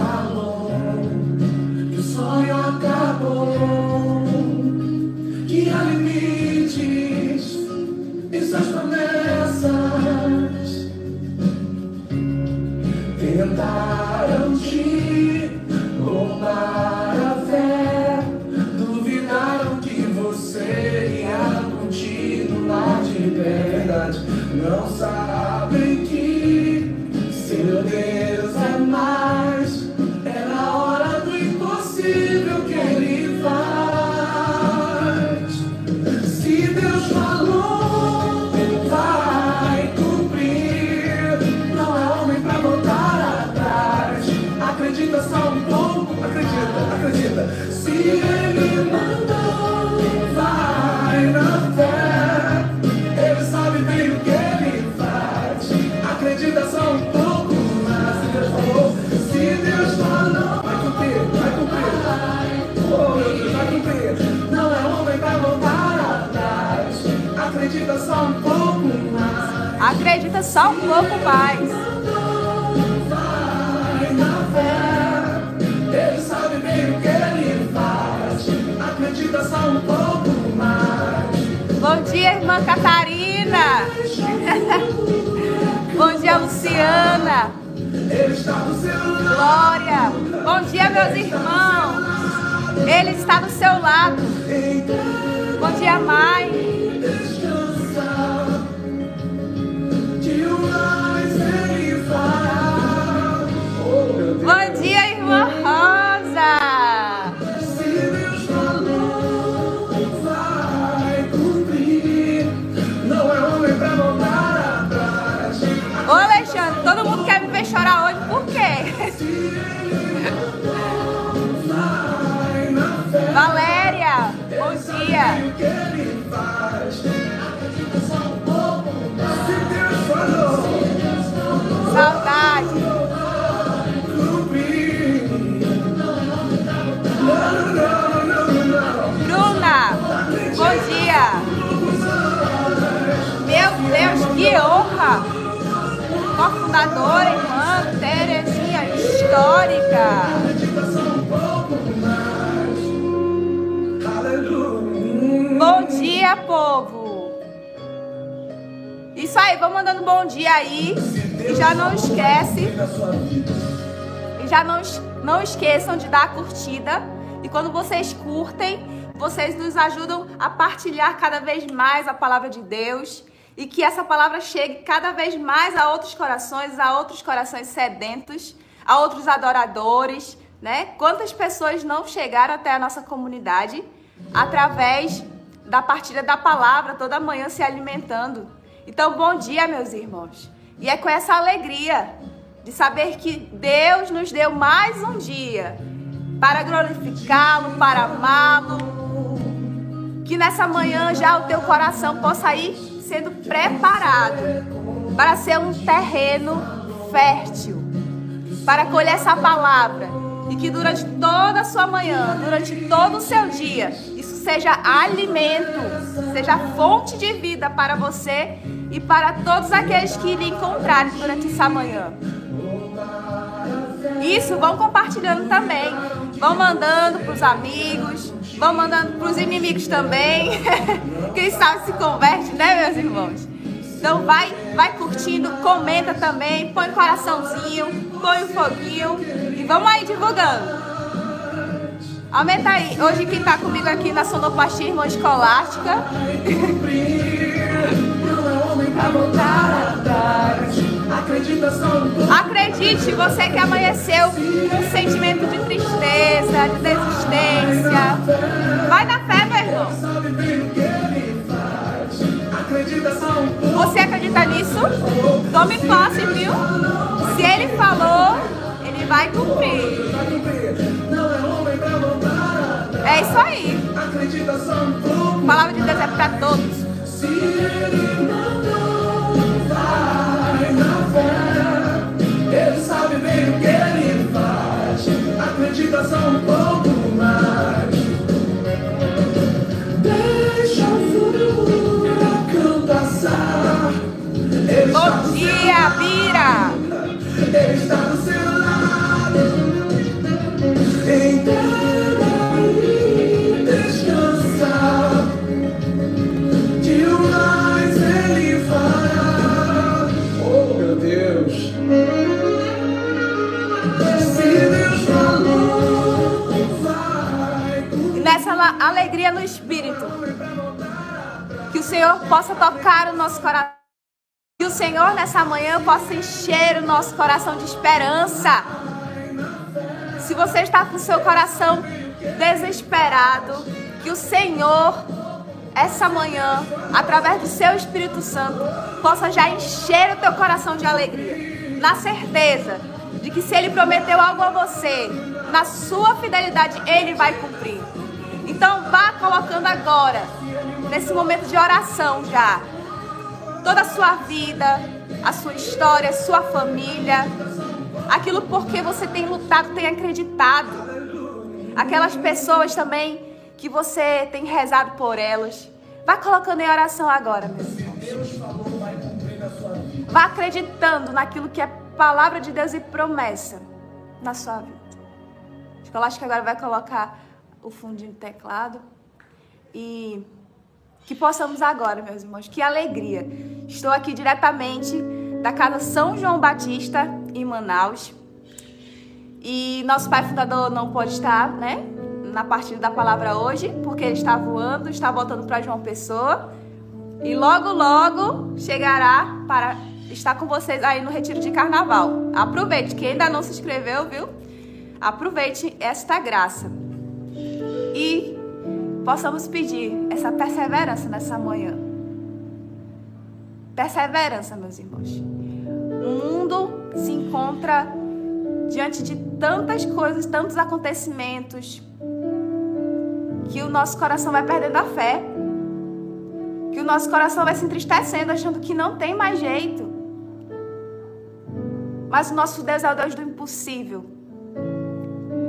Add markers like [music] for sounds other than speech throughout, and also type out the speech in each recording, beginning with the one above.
falou Acredita só um pouco mais. Vai na fé. Ele sabe bem o que ele faz. Acredita só um pouco mais. Bom dia, irmã Catarina. [laughs] Bom dia, Luciana. Ele está do seu lado. Glória. Bom dia, meus irmãos. Ele está do seu lado. Bom dia, mãe. Cofundadora, irmã Terezinha, histórica. Bom dia, povo. Isso aí, vamos mandando bom dia aí. E já não esquece, e já não, não esqueçam de dar a curtida. E quando vocês curtem, vocês nos ajudam a partilhar cada vez mais a palavra de Deus. E que essa palavra chegue cada vez mais a outros corações, a outros corações sedentos, a outros adoradores, né? Quantas pessoas não chegaram até a nossa comunidade através da partilha da palavra toda manhã se alimentando. Então, bom dia, meus irmãos. E é com essa alegria de saber que Deus nos deu mais um dia para glorificá-lo, para amá-lo. Que nessa manhã já o teu coração possa ir sendo preparado para ser um terreno fértil, para colher essa palavra. E que durante toda a sua manhã, durante todo o seu dia, isso seja alimento, seja fonte de vida para você e para todos aqueles que lhe encontrarem durante essa manhã. Isso, vão compartilhando também. Vão mandando para os amigos, vão mandando para os inimigos também. [laughs] Quem sabe se converte, né, meus irmãos? Então vai, vai curtindo, comenta também, põe coraçãozinho, põe o foguinho e vamos aí divulgando. Aumenta aí. Hoje quem tá comigo aqui na Sonoplastia Irmã Escolástica. [laughs] Acredite, você que amanheceu com um sentimento de tristeza, de desistência. Vai na fé, meu irmão. Você acredita nisso? Tome posse, viu? Se ele falou, ele vai cumprir. É. É isso aí. A palavra de Deus é para todos. Possa tocar o nosso coração. Que o Senhor nessa manhã possa encher o nosso coração de esperança. Se você está com o seu coração desesperado, que o Senhor essa manhã, através do seu Espírito Santo, possa já encher o teu coração de alegria, na certeza de que se ele prometeu algo a você, na sua fidelidade ele vai cumprir. Então vá colocando agora, nesse momento de oração já, toda a sua vida, a sua história, a sua família, aquilo por que você tem lutado, tem acreditado. Aquelas pessoas também que você tem rezado por elas. Vá colocando em oração agora, irmãos. Vá acreditando naquilo que é palavra de Deus e promessa na sua vida. Que agora vai colocar o fundinho do teclado. E que possamos agora, meus irmãos, que alegria. Estou aqui diretamente da Casa São João Batista, em Manaus. E nosso pai fundador não pode estar, né? na partida da palavra hoje, porque ele está voando, está voltando para João Pessoa. E logo, logo chegará para estar com vocês aí no retiro de carnaval. Aproveite, quem ainda não se inscreveu, viu? Aproveite esta graça. E possamos pedir essa perseverança nessa manhã. Perseverança, meus irmãos. O mundo se encontra diante de tantas coisas, tantos acontecimentos, que o nosso coração vai perdendo a fé, que o nosso coração vai se entristecendo, achando que não tem mais jeito. Mas o nosso Deus é o Deus do impossível.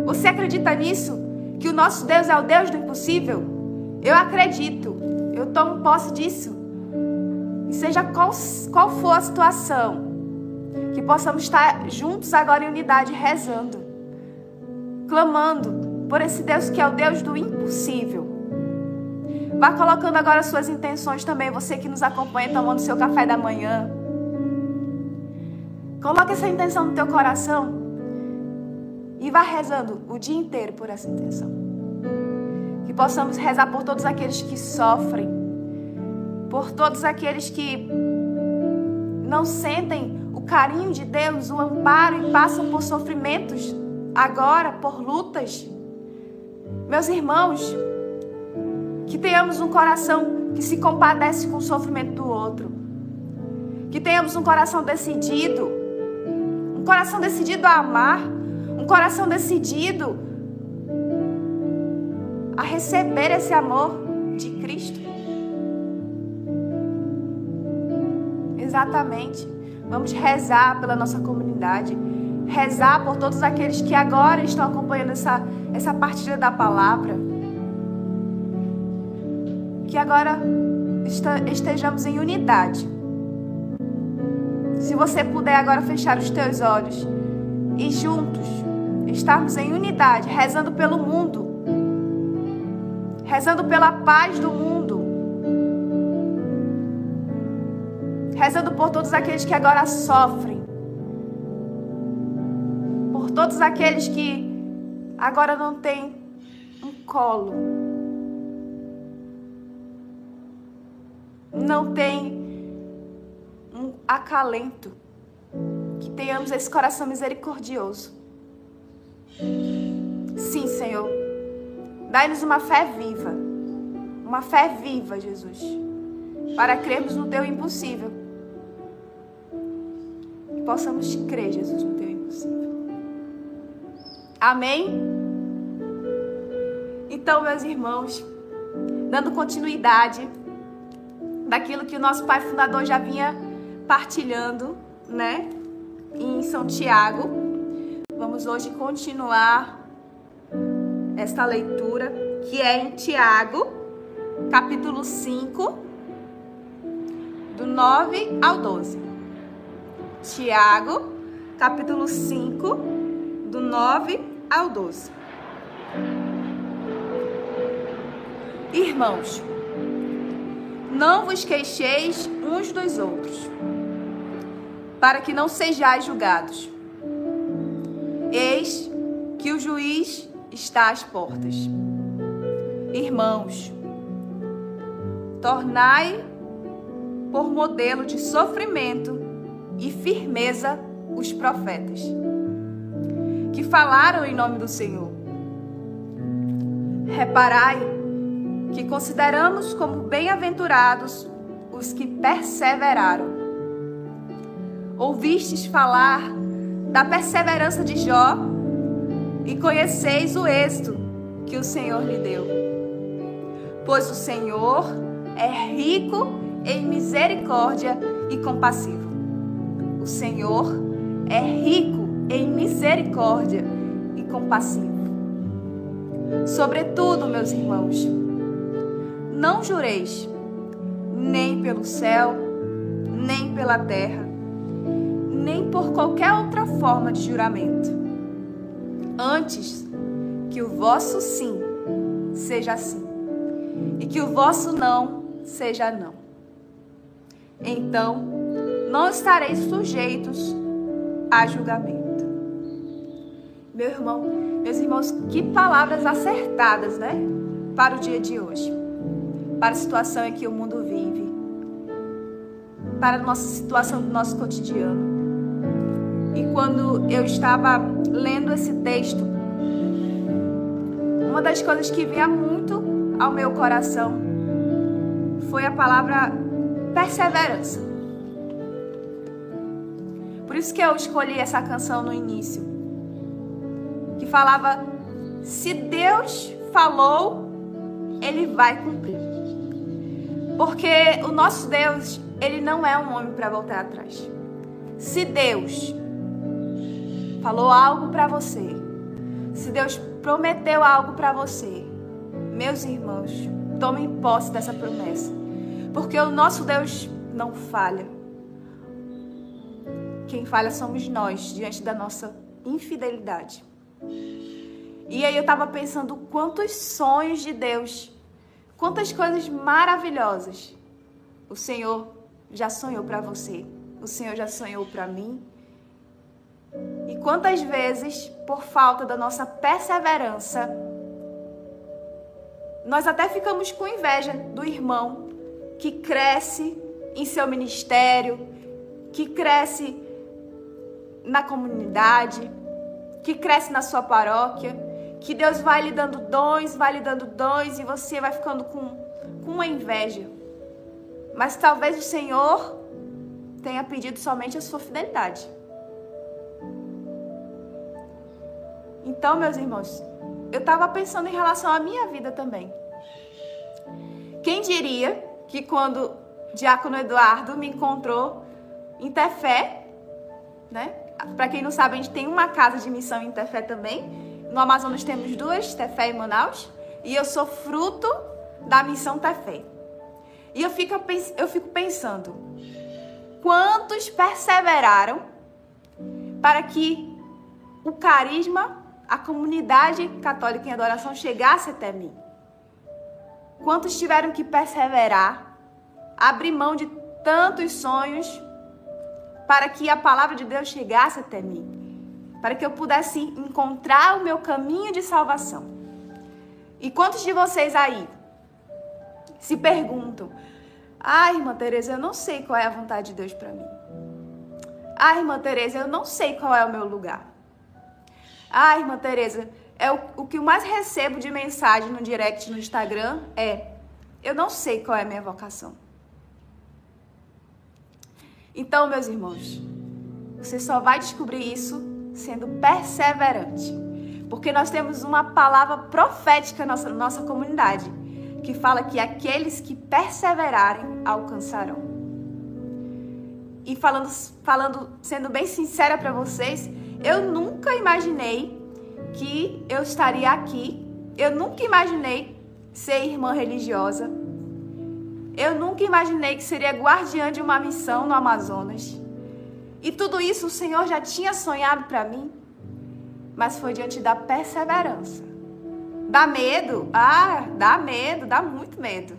Você acredita nisso? Que o nosso Deus é o Deus do impossível? Eu acredito. Eu tomo posse disso. E seja qual, qual for a situação, que possamos estar juntos agora em unidade, rezando, clamando, por esse Deus que é o Deus do impossível. Vá colocando agora suas intenções também, você que nos acompanha tomando seu café da manhã. Coloque essa intenção no teu coração e vá rezando o dia inteiro por essa intenção. Que possamos rezar por todos aqueles que sofrem, por todos aqueles que não sentem o carinho de Deus, o amparo e passam por sofrimentos agora, por lutas. Meus irmãos, que tenhamos um coração que se compadece com o sofrimento do outro. Que tenhamos um coração decidido, um coração decidido a amar, coração decidido a receber esse amor de Cristo. Exatamente. Vamos rezar pela nossa comunidade rezar por todos aqueles que agora estão acompanhando essa, essa partida da palavra. Que agora estejamos em unidade. Se você puder agora fechar os teus olhos e juntos estarmos em unidade, rezando pelo mundo, rezando pela paz do mundo, rezando por todos aqueles que agora sofrem. Todos aqueles que agora não têm um colo, não têm um acalento, que tenhamos esse coração misericordioso. Sim, Senhor, dai-nos uma fé viva, uma fé viva, Jesus, para crermos no Teu impossível. Que possamos crer, Jesus, no Teu impossível. Amém? Então, meus irmãos, dando continuidade daquilo que o nosso pai fundador já vinha partilhando, né? Em São Tiago. Vamos hoje continuar esta leitura que é em Tiago, capítulo 5, do 9 ao 12. Tiago, capítulo 5, do 9 ao 12. Irmãos, não vos queixeis uns dos outros, para que não sejais julgados. Eis que o juiz está às portas. Irmãos, tornai por modelo de sofrimento e firmeza os profetas, que falaram em nome do Senhor. Reparai que consideramos como bem-aventurados os que perseveraram. Ouvistes falar da perseverança de Jó e conheceis o êxito que o Senhor lhe deu. Pois o Senhor é rico em misericórdia e compassivo. O Senhor é rico em misericórdia e compassivo. Sobretudo, meus irmãos, não jureis nem pelo céu, nem pela terra, nem por qualquer outra forma de juramento. Antes, que o vosso sim seja sim, e que o vosso não seja não. Então, não estareis sujeitos a julgamento. Meu irmão, meus irmãos, que palavras acertadas, né? Para o dia de hoje. Para a situação em que o mundo vive. Para a nossa situação do nosso cotidiano. E quando eu estava lendo esse texto, uma das coisas que vinha muito ao meu coração foi a palavra perseverança. Por isso que eu escolhi essa canção no início, que falava: se Deus falou, ele vai cumprir. Porque o nosso Deus, ele não é um homem para voltar atrás. Se Deus falou algo para você, se Deus prometeu algo para você, meus irmãos, tomem posse dessa promessa. Porque o nosso Deus não falha. Quem falha somos nós diante da nossa infidelidade. E aí eu estava pensando quantos sonhos de Deus, quantas coisas maravilhosas o Senhor já sonhou para você, o Senhor já sonhou para mim. Quantas vezes, por falta da nossa perseverança, nós até ficamos com inveja do irmão que cresce em seu ministério, que cresce na comunidade, que cresce na sua paróquia, que Deus vai lhe dando dons, vai lhe dando dons e você vai ficando com, com uma inveja. Mas talvez o Senhor tenha pedido somente a sua fidelidade. Então, meus irmãos, eu estava pensando em relação à minha vida também. Quem diria que quando Diácono Eduardo me encontrou em Tefé, né? Para quem não sabe, a gente tem uma casa de missão em Tefé também. No Amazonas temos duas, Tefé e Manaus. E eu sou fruto da missão Tefé. E eu fico, eu fico pensando, quantos perseveraram para que o carisma, a comunidade católica em adoração chegasse até mim? Quantos tiveram que perseverar, abrir mão de tantos sonhos para que a palavra de Deus chegasse até mim, para que eu pudesse encontrar o meu caminho de salvação. E quantos de vocês aí se perguntam: "Ah, irmã Teresa, eu não sei qual é a vontade de Deus para mim. Ah, irmã Teresa, eu não sei qual é o meu lugar. Ah, irmã Teresa, é o, o que eu mais recebo de mensagem no direct no Instagram é: eu não sei qual é a minha vocação. Então, meus irmãos, você só vai descobrir isso sendo perseverante. Porque nós temos uma palavra profética na nossa, nossa comunidade que fala que aqueles que perseverarem alcançarão. E falando, falando sendo bem sincera para vocês, eu nunca imaginei que eu estaria aqui. Eu nunca imaginei ser irmã religiosa. Eu nunca imaginei que seria guardiã de uma missão no Amazonas. E tudo isso o Senhor já tinha sonhado para mim. Mas foi diante da perseverança. Dá medo? Ah, dá medo, dá muito medo.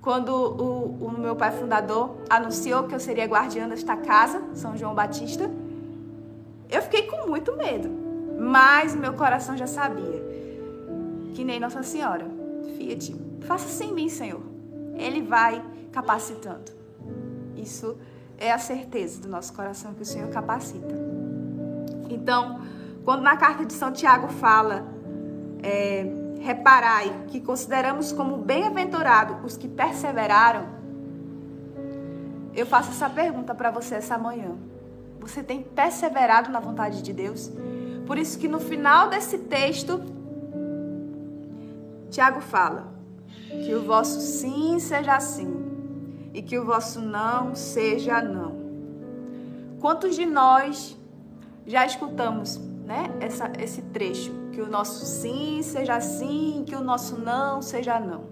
Quando o, o meu pai fundador anunciou que eu seria guardiã desta casa, São João Batista, eu fiquei com muito medo mas meu coração já sabia. que nem Nossa Senhora. Fiat, faça-se em mim, Senhor. Ele vai capacitando. Isso é a certeza do nosso coração que o Senhor capacita. Então, quando na carta de São Tiago fala, é, reparai que consideramos como bem-aventurado os que perseveraram, eu faço essa pergunta para você essa manhã. Você tem perseverado na vontade de Deus? Por isso que no final desse texto, Tiago fala que o vosso sim seja sim e que o vosso não seja não. Quantos de nós já escutamos né, essa, esse trecho? Que o nosso sim seja sim, que o nosso não seja não.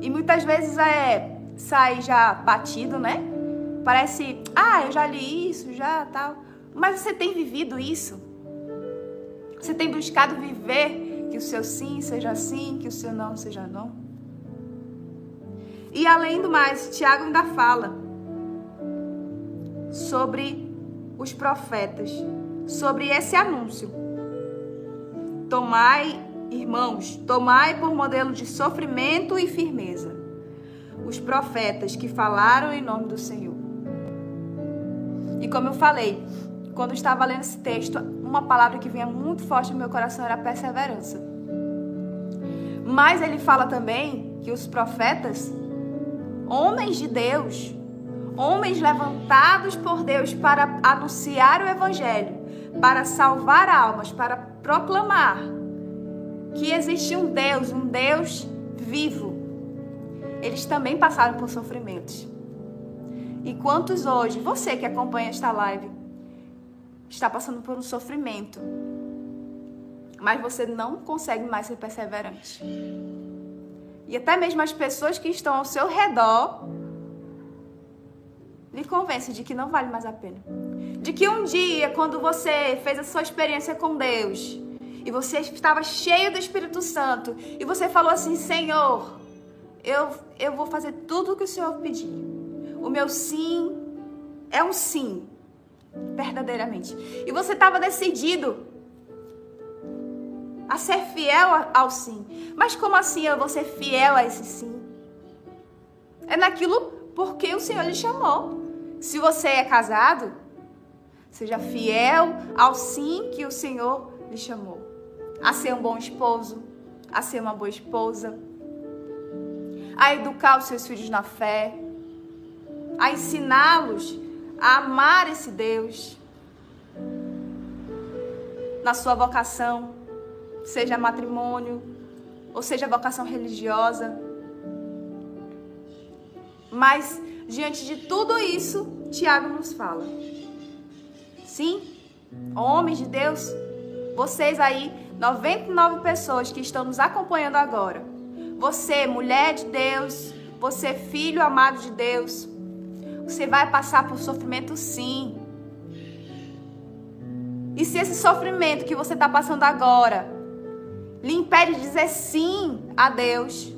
E muitas vezes é sai já batido, né? Parece, ah, eu já li isso, já tal. Mas você tem vivido isso? Você tem buscado viver que o seu sim seja sim, que o seu não seja não? E além do mais, Tiago ainda fala sobre os profetas, sobre esse anúncio. Tomai, irmãos, tomai por modelo de sofrimento e firmeza os profetas que falaram em nome do Senhor. E como eu falei, quando eu estava lendo esse texto, uma palavra que vinha muito forte no meu coração era perseverança. Mas ele fala também que os profetas, homens de Deus, homens levantados por Deus para anunciar o evangelho, para salvar almas, para proclamar que existe um Deus, um Deus vivo. Eles também passaram por sofrimentos. E quantos hoje, você que acompanha esta live, está passando por um sofrimento, mas você não consegue mais ser perseverante. E até mesmo as pessoas que estão ao seu redor lhe convencem de que não vale mais a pena. De que um dia, quando você fez a sua experiência com Deus, e você estava cheio do Espírito Santo, e você falou assim: Senhor, eu, eu vou fazer tudo o que o Senhor pedir. O meu sim é um sim, verdadeiramente. E você estava decidido a ser fiel ao sim. Mas como assim eu vou ser fiel a esse sim? É naquilo porque o Senhor lhe chamou. Se você é casado, seja fiel ao sim que o Senhor lhe chamou. A ser um bom esposo, a ser uma boa esposa, a educar os seus filhos na fé, a ensiná-los a amar esse Deus na sua vocação, seja matrimônio ou seja vocação religiosa. Mas diante de tudo isso, Tiago nos fala. Sim, homens de Deus, vocês aí, 99 pessoas que estão nos acompanhando agora. Você, mulher de Deus, você, filho amado de Deus, você vai passar por sofrimento sim. E se esse sofrimento que você está passando agora lhe impede de dizer sim a Deus,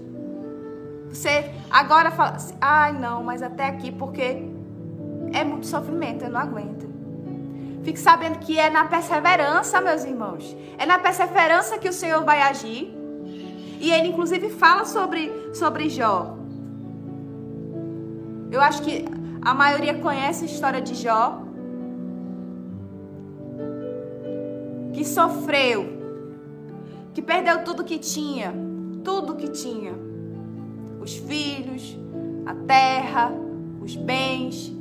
você agora fala assim, ai não, mas até aqui porque é muito sofrimento, eu não aguento. Fique sabendo que é na perseverança, meus irmãos. É na perseverança que o Senhor vai agir. E ele inclusive fala sobre, sobre Jó. Eu acho que a maioria conhece a história de Jó, que sofreu, que perdeu tudo que tinha, tudo que tinha. Os filhos, a terra, os bens,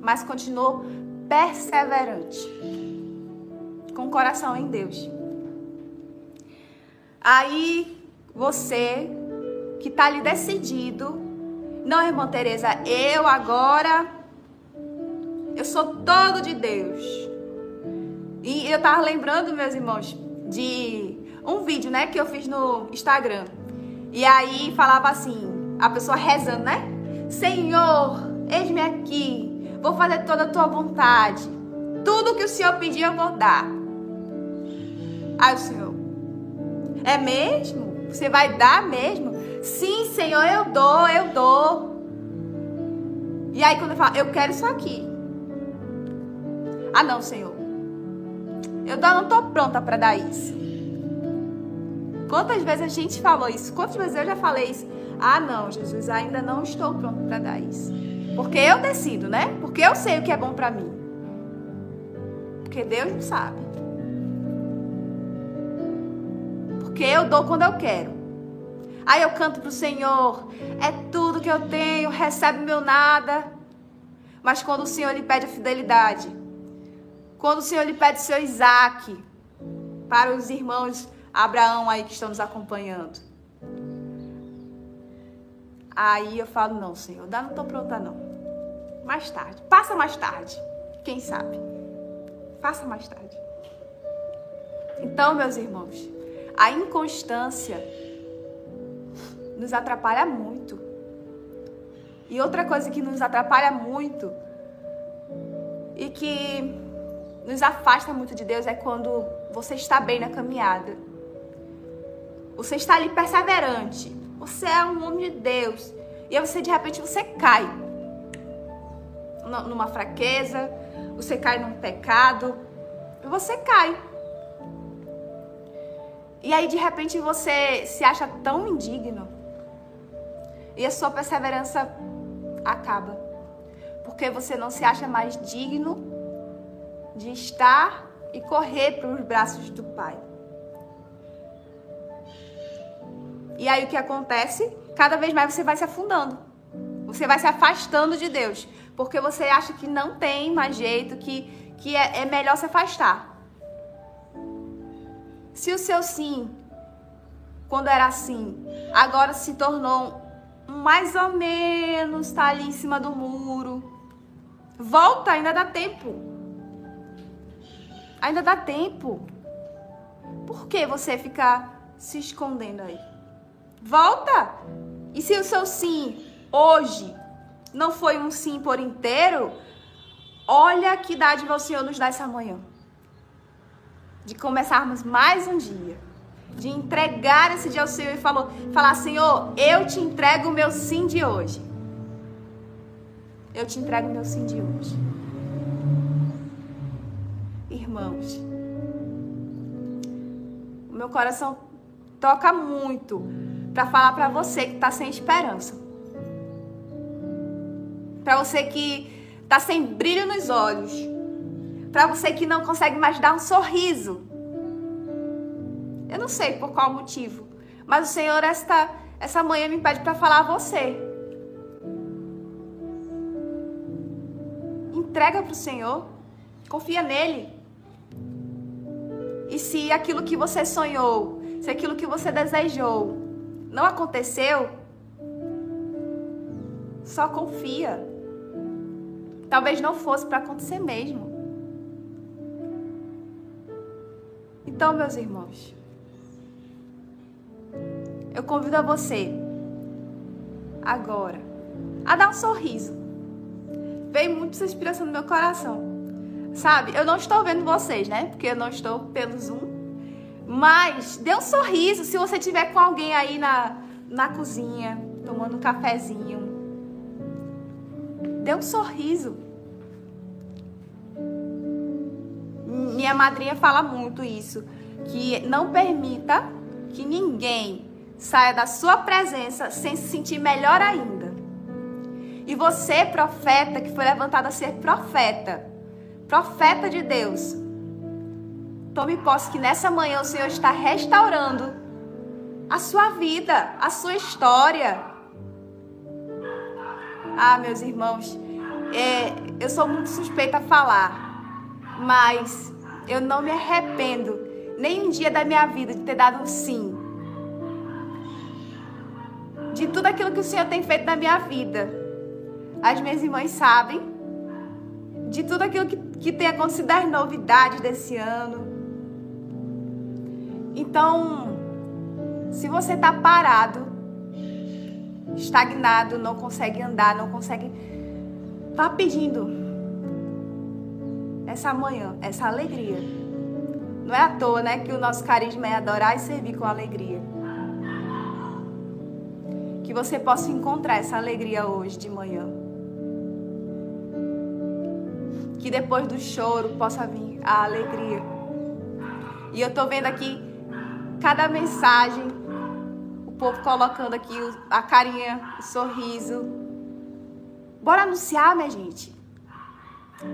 mas continuou perseverante, com o coração em Deus. Aí você que está ali decidido não, irmã Teresa, eu agora eu sou todo de Deus. E eu tava lembrando, meus irmãos, de um vídeo, né, que eu fiz no Instagram. E aí falava assim, a pessoa rezando, né? Senhor, eis-me aqui. Vou fazer toda a tua vontade. Tudo que o Senhor pedir eu vou dar. Aí o Senhor, é mesmo? Você vai dar mesmo? Sim, Senhor, eu dou, eu dou. E aí quando eu falo, eu quero isso aqui. Ah, não, Senhor. Eu não estou pronta para dar isso. Quantas vezes a gente falou isso? Quantas vezes eu já falei isso? Ah, não, Jesus, ainda não estou pronto para dar isso. Porque eu decido, né? Porque eu sei o que é bom para mim. Porque Deus não sabe. Porque eu dou quando eu quero. Aí eu canto pro Senhor, é tudo que eu tenho, recebe meu nada. Mas quando o Senhor lhe pede a fidelidade, quando o Senhor lhe pede seu Isaac, para os irmãos Abraão aí que estão nos acompanhando. Aí eu falo, não, Senhor, dá, não estou pronta não. Mais tarde, passa mais tarde, quem sabe. Faça mais tarde. Então, meus irmãos, a inconstância nos atrapalha muito. E outra coisa que nos atrapalha muito e que nos afasta muito de Deus é quando você está bem na caminhada. Você está ali perseverante. Você é um homem de Deus. E aí você de repente você cai numa fraqueza, você cai num pecado, você cai. E aí de repente você se acha tão indigno. E a sua perseverança acaba. Porque você não se acha mais digno de estar e correr para os braços do Pai. E aí o que acontece? Cada vez mais você vai se afundando. Você vai se afastando de Deus. Porque você acha que não tem mais jeito, que, que é, é melhor se afastar. Se o seu sim, quando era assim, agora se tornou mais ou menos, tá ali em cima do muro. Volta, ainda dá tempo. Ainda dá tempo. Por que você ficar se escondendo aí? Volta! E se o seu sim hoje não foi um sim por inteiro, olha que dádiva o Senhor nos dá essa manhã. De começarmos mais um dia. De entregar esse dia ao Senhor e falou, falar, Senhor, eu te entrego o meu sim de hoje. Eu te entrego o meu sim de hoje. Irmãos, o meu coração toca muito para falar para você que está sem esperança. Para você que está sem brilho nos olhos. Para você que não consegue mais dar um sorriso. Eu não sei por qual motivo, mas o Senhor esta essa manhã me pede para falar a você. Entrega para o Senhor, confia nele. E se aquilo que você sonhou, se aquilo que você desejou não aconteceu, só confia. Talvez não fosse para acontecer mesmo. Então, meus irmãos, eu convido a você agora a dar um sorriso. Veio muito essa inspiração no meu coração. Sabe, eu não estou vendo vocês, né? Porque eu não estou pelo Zoom. Mas dê um sorriso se você tiver com alguém aí na, na cozinha, tomando um cafezinho. Dê um sorriso. Minha madrinha fala muito isso, que não permita que ninguém saia da sua presença sem se sentir melhor ainda. E você, profeta, que foi levantado a ser profeta, profeta de Deus, Tome posse que nessa manhã o Senhor está restaurando a sua vida, a sua história. Ah, meus irmãos, é, eu sou muito suspeita a falar, mas eu não me arrependo nem um dia da minha vida de ter dado um sim. De tudo aquilo que o Senhor tem feito na minha vida. As minhas irmãs sabem de tudo aquilo que, que tem acontecido, das novidades desse ano. Então, se você está parado, estagnado, não consegue andar, não consegue. Vá pedindo essa manhã, essa alegria. Não é à toa, né, que o nosso carisma é adorar e servir com alegria. Que você possa encontrar essa alegria hoje de manhã. Que depois do choro possa vir a alegria. E eu tô vendo aqui cada mensagem, o povo colocando aqui a carinha, o sorriso. Bora anunciar, minha gente.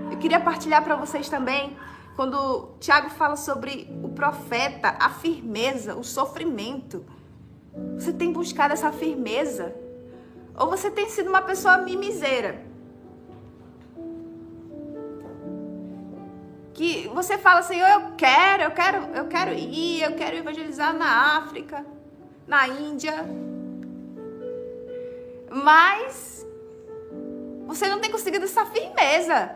Eu queria partilhar para vocês também quando Tiago fala sobre o profeta, a firmeza, o sofrimento. Você tem buscado essa firmeza? Ou você tem sido uma pessoa mimiseira? Que você fala assim, eu quero, eu quero, eu quero ir, eu quero evangelizar na África, na Índia. Mas você não tem conseguido essa firmeza.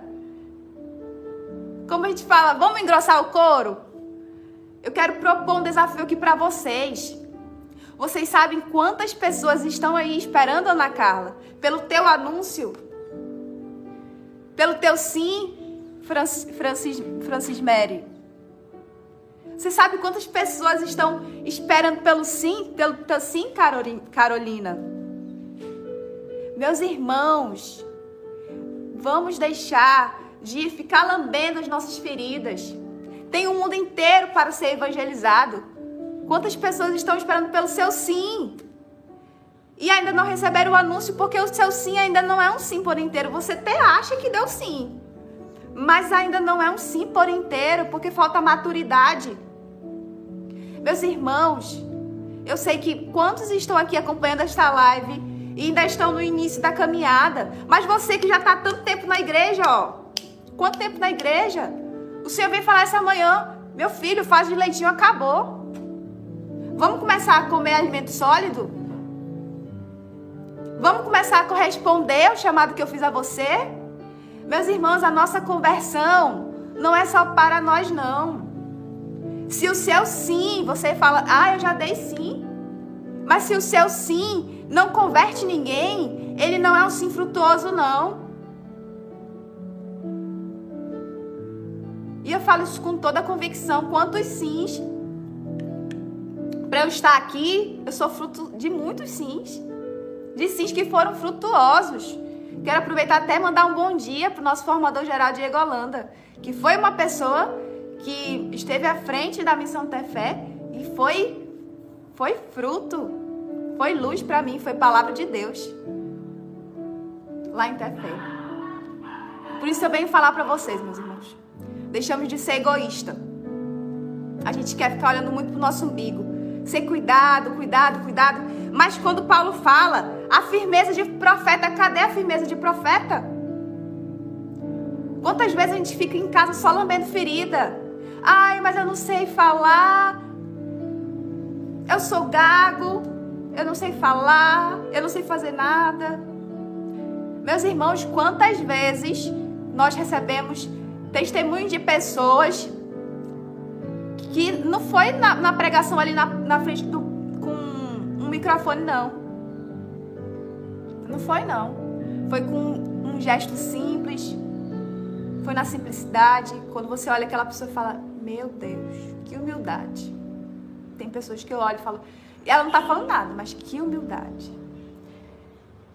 Como a gente fala, vamos engrossar o couro? Eu quero propor um desafio aqui para vocês. Vocês sabem quantas pessoas estão aí esperando, Ana Carla, pelo teu anúncio? Pelo teu sim, Francis, Francis, Francis Mary? Você sabe quantas pessoas estão esperando pelo sim, pelo teu sim, Carolina? Meus irmãos, vamos deixar de ficar lambendo as nossas feridas. Tem um mundo inteiro para ser evangelizado. Quantas pessoas estão esperando pelo seu sim? E ainda não receberam o anúncio porque o seu sim ainda não é um sim por inteiro. Você até acha que deu sim. Mas ainda não é um sim por inteiro porque falta maturidade. Meus irmãos, eu sei que quantos estão aqui acompanhando esta live e ainda estão no início da caminhada. Mas você que já está tanto tempo na igreja, ó. Quanto tempo na igreja? O Senhor veio falar essa manhã, meu filho, faz de leitinho, acabou. Vamos começar a comer alimento sólido? Vamos começar a corresponder ao chamado que eu fiz a você? Meus irmãos, a nossa conversão não é só para nós, não. Se o seu sim, você fala, ah, eu já dei sim. Mas se o seu sim não converte ninguém, ele não é um sim frutuoso, não. E eu falo isso com toda a convicção. Quantos sims? Para eu estar aqui, eu sou fruto de muitos sims. De sims que foram frutuosos. Quero aproveitar até mandar um bom dia para o nosso formador geral Diego Holanda, que foi uma pessoa que esteve à frente da missão Tefé e foi foi fruto, foi luz para mim, foi palavra de Deus lá em Tefé. Por isso eu venho falar para vocês, meus irmãos. Deixamos de ser egoísta. A gente quer ficar olhando muito pro nosso umbigo. Ser cuidado, cuidado, cuidado. Mas quando Paulo fala, a firmeza de profeta, cadê a firmeza de profeta? Quantas vezes a gente fica em casa só lambendo ferida? Ai, mas eu não sei falar. Eu sou gago. Eu não sei falar. Eu não sei fazer nada. Meus irmãos, quantas vezes nós recebemos testemunho de pessoas que não foi na, na pregação ali na, na frente do, com um microfone, não. Não foi, não. Foi com um gesto simples. Foi na simplicidade. Quando você olha aquela pessoa e fala: Meu Deus, que humildade. Tem pessoas que eu olho e falo: Ela não está falando nada, mas que humildade.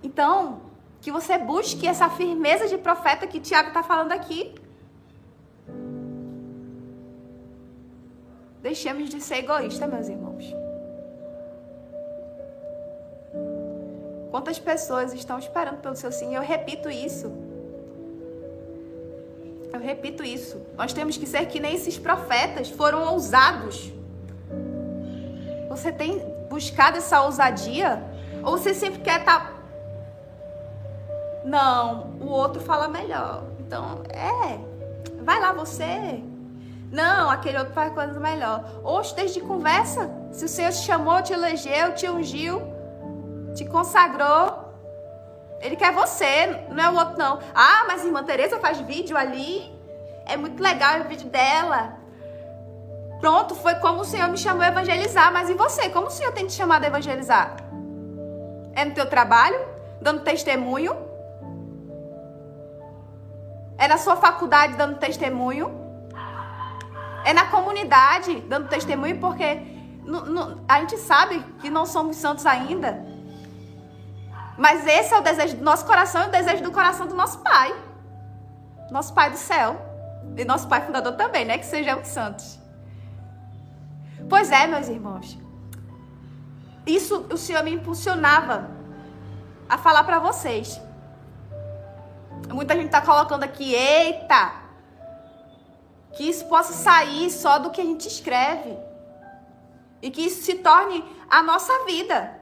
Então, que você busque essa firmeza de profeta que Tiago está falando aqui. Deixemos de ser egoístas, meus irmãos. Quantas pessoas estão esperando pelo seu sim? Eu repito isso. Eu repito isso. Nós temos que ser que nem esses profetas foram ousados. Você tem buscado essa ousadia? Ou você sempre quer estar. Tá... Não, o outro fala melhor. Então, é. Vai lá você. Não, aquele outro faz coisa melhor. Oxe, desde conversa. Se o Senhor te chamou, te elegeu, te ungiu, te consagrou, Ele quer você, não é o outro não. Ah, mas irmã Tereza faz vídeo ali. É muito legal o vídeo dela. Pronto, foi como o Senhor me chamou a evangelizar. Mas e você? Como o Senhor tem te chamado a evangelizar? É no teu trabalho? Dando testemunho? É na sua faculdade dando testemunho? É na comunidade, dando testemunho, porque a gente sabe que não somos santos ainda. Mas esse é o desejo do nosso coração e o desejo do coração do nosso Pai. Nosso Pai do céu. E nosso Pai fundador também, né? Que sejamos santos. Pois é, meus irmãos. Isso o Senhor me impulsionava a falar para vocês. Muita gente tá colocando aqui, eita, que isso possa sair só do que a gente escreve. E que isso se torne a nossa vida.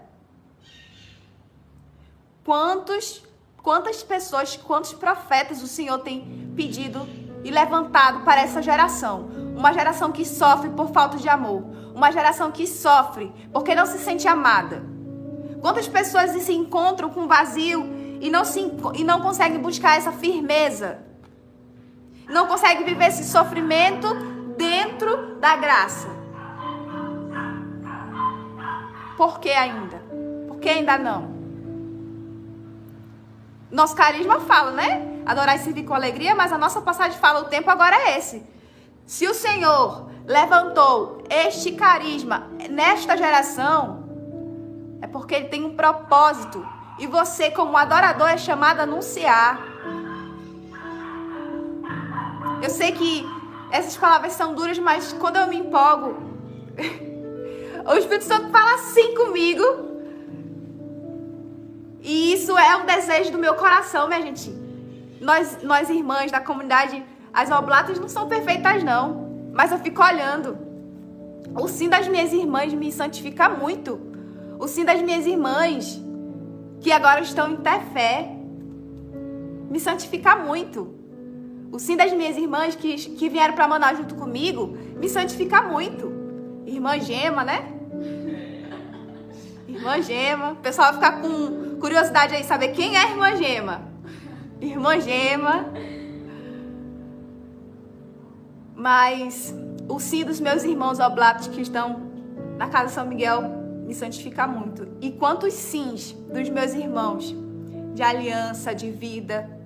Quantos, quantas pessoas, quantos profetas o Senhor tem pedido e levantado para essa geração? Uma geração que sofre por falta de amor. Uma geração que sofre porque não se sente amada. Quantas pessoas se encontram com vazio e não, se, e não conseguem buscar essa firmeza? Não conseguem viver esse sofrimento dentro da graça. Por que ainda? Por que ainda não? Nosso carisma fala, né? Adorar e servir com alegria, mas a nossa passagem fala, o tempo agora é esse. Se o Senhor levantou este carisma nesta geração, é porque ele tem um propósito. E você, como adorador, é chamado a anunciar. Eu sei que essas palavras são duras, mas quando eu me empolgo, [laughs] o Espírito Santo fala assim comigo. E isso é um desejo do meu coração, minha gente. Nós, nós irmãs da comunidade as oblatas não são perfeitas, não. Mas eu fico olhando. O sim das minhas irmãs me santifica muito. O sim das minhas irmãs, que agora estão em té fé, me santifica muito. O sim das minhas irmãs que, que vieram para Manaus junto comigo, me santifica muito. Irmã Gema, né? Irmã Gema. O pessoal vai ficar com curiosidade aí, saber quem é a Irmã Gema. Irmã Gema. Mas o sim dos meus irmãos oblatos que estão na casa São Miguel me santifica muito. E quantos sims dos meus irmãos de aliança, de vida,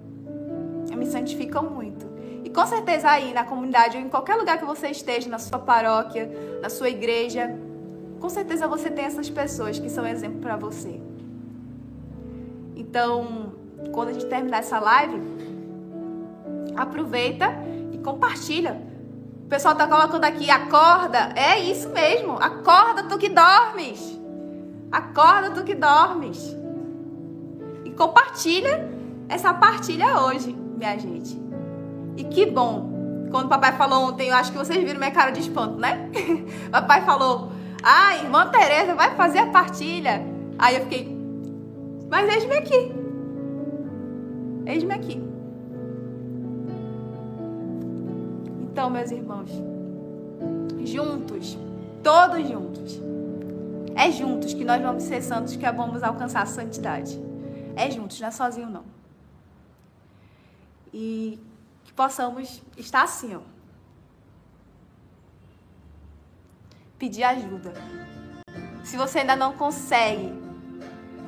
me santificam muito. E com certeza aí na comunidade ou em qualquer lugar que você esteja, na sua paróquia, na sua igreja, com certeza você tem essas pessoas que são exemplo para você. Então, quando a gente terminar essa live, aproveita e compartilha o pessoal tá colocando aqui, acorda. É isso mesmo. Acorda tu que dormes. Acorda tu que dormes. E compartilha essa partilha hoje, minha gente. E que bom. Quando o papai falou ontem, eu acho que vocês viram minha cara de espanto, né? [laughs] papai falou: "Ah, irmã Teresa vai fazer a partilha". Aí eu fiquei: "Mas eis-me aqui". Eis-me aqui. Então, meus irmãos, juntos, todos juntos, é juntos que nós vamos ser santos, que vamos alcançar a santidade. É juntos, não é sozinho não. E que possamos estar assim, ó. Pedir ajuda. Se você ainda não consegue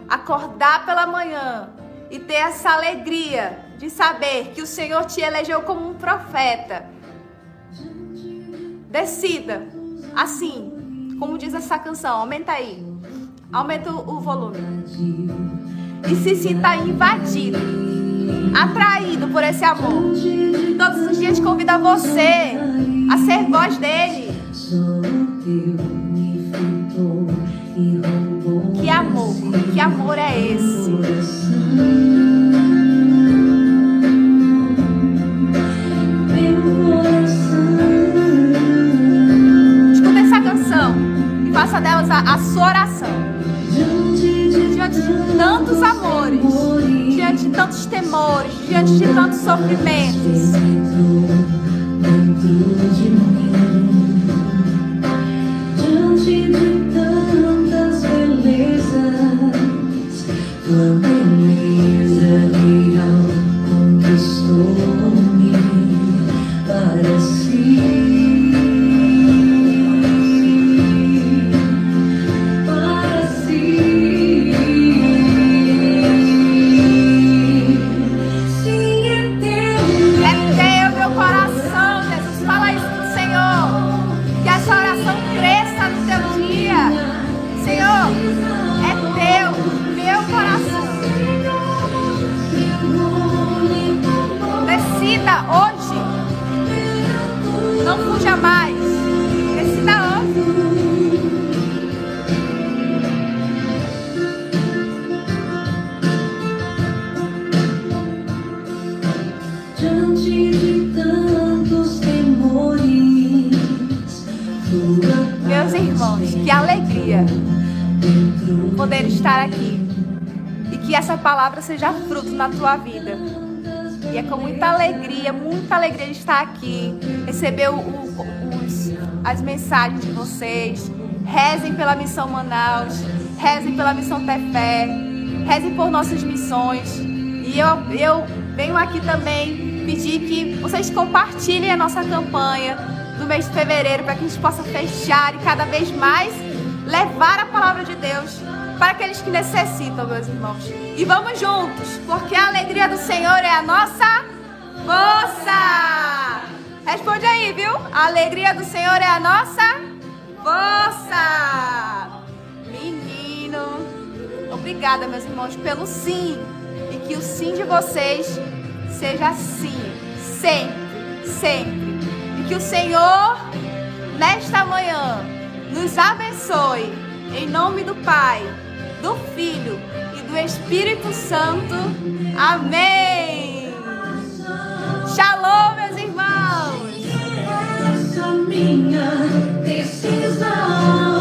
acordar pela manhã e ter essa alegria de saber que o Senhor te elegeu como um profeta, Decida. Assim, como diz essa canção, aumenta aí. Aumenta o volume. E se sinta invadido, atraído por esse amor. Todos os dias convida você a ser voz dele. Que amor, que amor é esse? faça delas a, a sua oração. Diante de tantos amores, diante de tantos temores, diante de tantos sofrimentos. Muita alegria de estar aqui, receber o, o, os, as mensagens de vocês. Rezem pela missão Manaus, rezem pela missão Tefé, rezem por nossas missões. E eu, eu venho aqui também pedir que vocês compartilhem a nossa campanha do mês de fevereiro para que a gente possa fechar e cada vez mais levar a palavra de Deus para aqueles que necessitam, meus irmãos. E vamos juntos, porque a alegria do Senhor é a nossa força. Responde aí, viu? A alegria do Senhor é a nossa força. Menino, obrigada, meus irmãos, pelo sim. E que o sim de vocês seja sim, sempre, sempre. E que o Senhor, nesta manhã, nos abençoe. Em nome do Pai do Filho e do Espírito Santo. Amém. Shalom, meus irmãos. Essa minha decisão.